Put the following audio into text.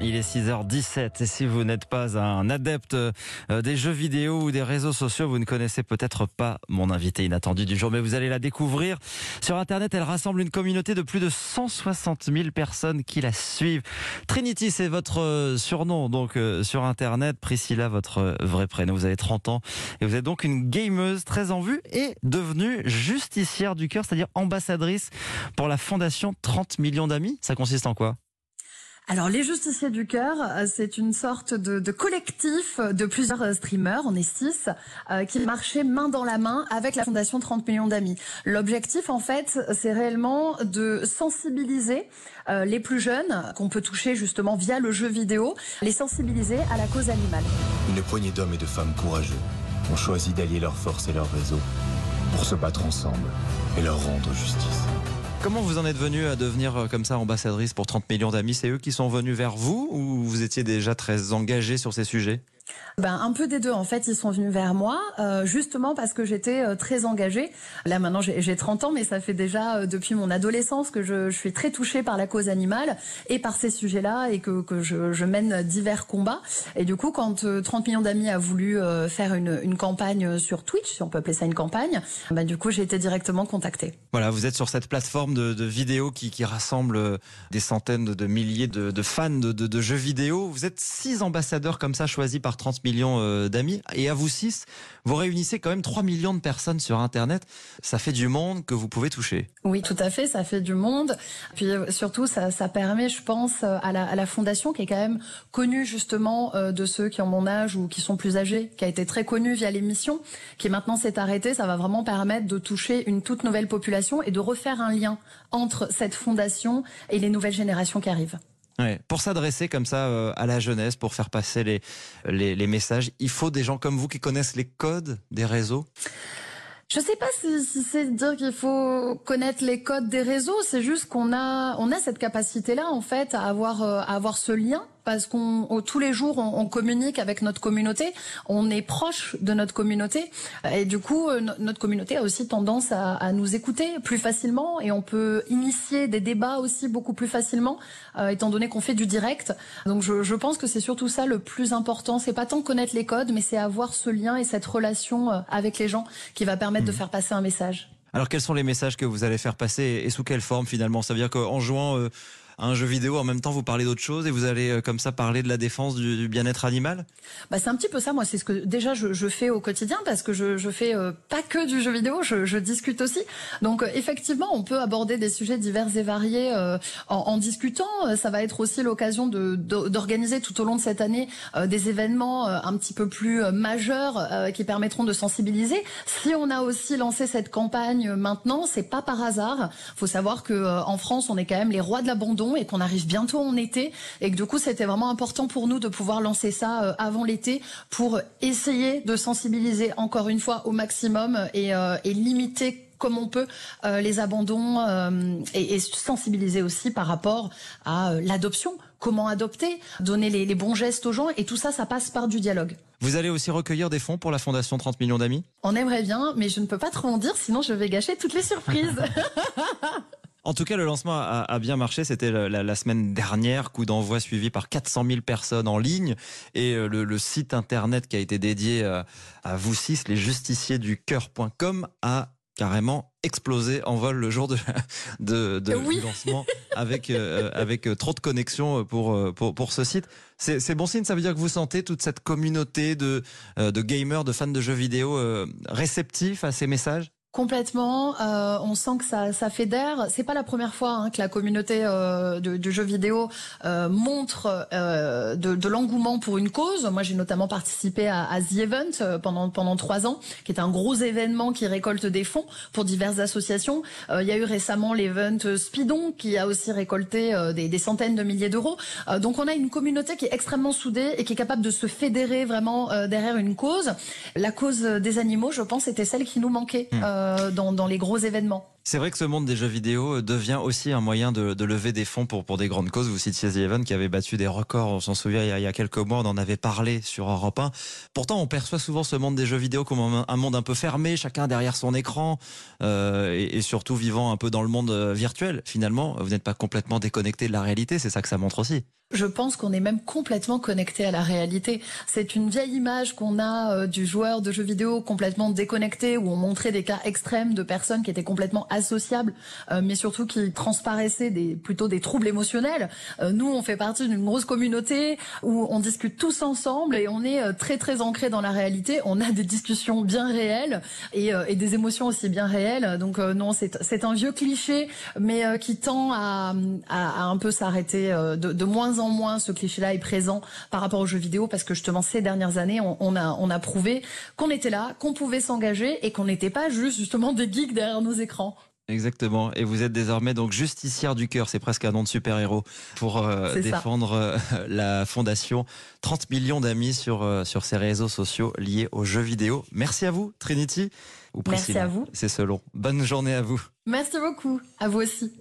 Il est 6h17 et si vous n'êtes pas un adepte euh, des jeux vidéo ou des réseaux sociaux, vous ne connaissez peut-être pas mon invité inattendu du jour, mais vous allez la découvrir. Sur Internet, elle rassemble une communauté de plus de 160 000 personnes qui la suivent. Trinity, c'est votre euh, surnom donc euh, sur Internet. Priscilla, votre vrai prénom. Vous avez 30 ans et vous êtes donc une gameuse très en vue et devenue justicière du cœur, c'est-à-dire ambassadrice pour la fondation 30 millions d'amis. Ça consiste en quoi? Alors, les Justiciers du Cœur, euh, c'est une sorte de, collectif de plusieurs euh, streamers, on est six, euh, qui marchaient main dans la main avec la Fondation 30 millions d'amis. L'objectif, en fait, c'est réellement de sensibiliser les plus jeunes, qu'on peut toucher justement via le jeu vidéo, les sensibiliser à la cause animale. Une poignée d'hommes et de femmes courageux ont choisi d'allier leurs forces et leurs réseaux pour se battre ensemble et leur rendre justice. Comment vous en êtes venu à devenir euh, comme ça ambassadrice pour 30 millions d'amis? C'est eux qui sont venus vers vous ou vous étiez déjà très engagé sur ces sujets? Ben, un peu des deux. En fait, ils sont venus vers moi, euh, justement parce que j'étais euh, très engagée. Là, maintenant, j'ai 30 ans, mais ça fait déjà euh, depuis mon adolescence que je, suis très touchée par la cause animale et par ces sujets-là et que, que je, je, mène divers combats. Et du coup, quand 30 millions d'amis a voulu faire une, une, campagne sur Twitch, si on peut appeler ça une campagne, ben, du coup, j'ai été directement contactée. Voilà, vous êtes sur cette plateforme de, de vidéos qui, qui, rassemble des centaines de milliers de, de fans de, de, jeux vidéo. Vous êtes six ambassadeurs comme ça choisis par 30 millions euh, d'amis. Et à vous six, vous réunissez quand même 3 millions de personnes sur Internet. Ça fait du monde que vous pouvez toucher. Oui, tout à fait, ça fait du monde. Puis euh, surtout, ça, ça permet, je pense, euh, à la, à la, fondation qui est quand même connue justement de ceux qui ont mon âge ou qui sont plus âgés, qui a été très connue via l'émission, qui maintenant s'est arrêtée. Ça va vraiment permettre de toucher une toute nouvelle population et de refaire un lien entre cette fondation et les nouvelles générations qui arrivent. Pour s'adresser comme ça euh, à la jeunesse, pour faire passer les, messages, il faut des gens comme vous qui connaissent les codes des réseaux? Je sais pas si, si c'est dire qu'il faut connaître les codes des réseaux, c'est juste qu'on a on a cette capacité là en fait à avoir euh, à avoir ce lien parce qu'on tous les jours on, on, communique avec notre communauté, on est proche de notre communauté et du coup euh, notre communauté a aussi tendance à, à, nous écouter plus facilement et on peut initier des débats aussi beaucoup plus facilement euh, étant donné qu'on fait du direct. Donc je, je pense que c'est surtout ça le plus important, c'est pas tant connaître les codes mais c'est avoir ce lien et cette relation euh, avec les gens qui va permettre mmh. de faire passer un message. Alors quels sont les messages que vous allez faire passer et sous quelle forme finalement? Ça veut dire qu'en jouant euh, un jeu vidéo, en même temps vous parlez d'autre chose et vous allez euh, comme ça parler de la défense du, du bien-être animal? Bah, C'est un petit peu ça, moi c'est ce que déjà je, je, fais au quotidien parce que je, je fais euh, pas que du jeu vidéo, je, je discute aussi. Donc euh, effectivement on peut aborder des sujets divers et variés euh, en, en, discutant. Ça va être aussi l'occasion d'organiser de, tout au long de cette année euh, des événements un petit peu plus majeurs qui permettront de sensibiliser. Si on a aussi lancé cette campagne maintenant, c'est pas par hasard. faut savoir que en France on est quand même les rois de l'abandon et qu'on arrive bientôt en été et que du coup c'était vraiment important pour nous de pouvoir lancer ça euh, avant l'été pour essayer de sensibiliser encore une fois au maximum et, euh, et limiter comme on peut euh, les abandons euh, et, et, sensibiliser aussi par rapport à euh, l'adoption. Comment adopter, donner les, les, bons gestes aux gens et tout ça, ça passe par du dialogue. Vous allez aussi recueillir des fonds pour la Fondation 30 millions d'amis? On aimerait bien, mais je ne peux pas trop en dire, sinon je vais gâcher toutes les surprises. En tout cas, le lancement a, a bien marché. C'était la, la, semaine dernière, coup d'envoi suivi par 400 000 personnes en ligne. Et euh, le, le, site internet qui a été dédié à, à vous six, les justiciers du cœur.com, a carrément explosé en vol le jour de, de, de oui. du lancement avec, euh, avec euh, trop de connexions pour, pour, pour ce site. C'est bon signe, ça veut dire que vous sentez toute cette communauté de, de gamers, de fans de jeux vidéo euh, réceptifs à ces messages? Complètement, euh, on sent que ça, ça fédère. C'est pas la première fois hein, que la communauté euh, de, du jeu vidéo euh, montre euh, de, de l'engouement pour une cause. Moi, j'ai notamment participé à, à, The Event euh, pendant pendant trois ans, qui est un gros événement qui récolte des fonds pour diverses associations. Euh, il y a eu récemment l'event Speedon qui a aussi récolté des, des, centaines de milliers d'euros. donc, on a une communauté qui est extrêmement soudée et qui est capable de se fédérer vraiment derrière une cause. La cause des animaux, je pense, était celle qui nous manquait. Mmh. Euh, dans, les gros événements. C'est vrai que ce monde des jeux vidéo euh, devient aussi un moyen de, lever des fonds pour, pour des grandes causes. Vous citiez The Event qui avait battu des records, on s'en souvient, il y, a, quelques mois, on en avait parlé sur Europe 1. Pourtant, on perçoit souvent ce monde des jeux vidéo comme un, monde un peu fermé, chacun derrière son écran, euh, et, et, surtout vivant un peu dans le monde virtuel. Finalement, vous n'êtes pas complètement déconnecté de la réalité, c'est ça que ça montre aussi. Je pense qu'on est même complètement connecté à la réalité. C'est une vieille image qu'on a euh, du joueur de jeux vidéo complètement déconnecté, où on montrait des cas extrêmes de personnes qui étaient complètement associables, euh, mais surtout qui transparaissaient des, plutôt des troubles émotionnels. Euh, nous, on fait partie d'une grosse communauté où on discute tous ensemble et on est très très ancré dans la réalité. On a des discussions bien réelles et, des émotions aussi bien réelles. Donc non, c'est un vieux cliché, mais qui tend à, à, à un peu s'arrêter de, de moins en moins ce cliché-là est présent par rapport aux jeux vidéo parce que justement ces dernières années, on, a, on a prouvé qu'on était là, qu'on pouvait s'engager et qu'on n'était pas juste justement des geeks derrière nos écrans. Exactement. Et vous êtes désormais donc justicière du cœur, c'est presque un nom de super-héros, pour euh, défendre euh, la fondation. 30 millions d'amis sur, euh, sur ces réseaux sociaux liés aux jeux vidéo. Merci à vous, Trinity. Ou Merci à vous. C'est selon. Bonne journée à vous. Merci beaucoup. À vous aussi.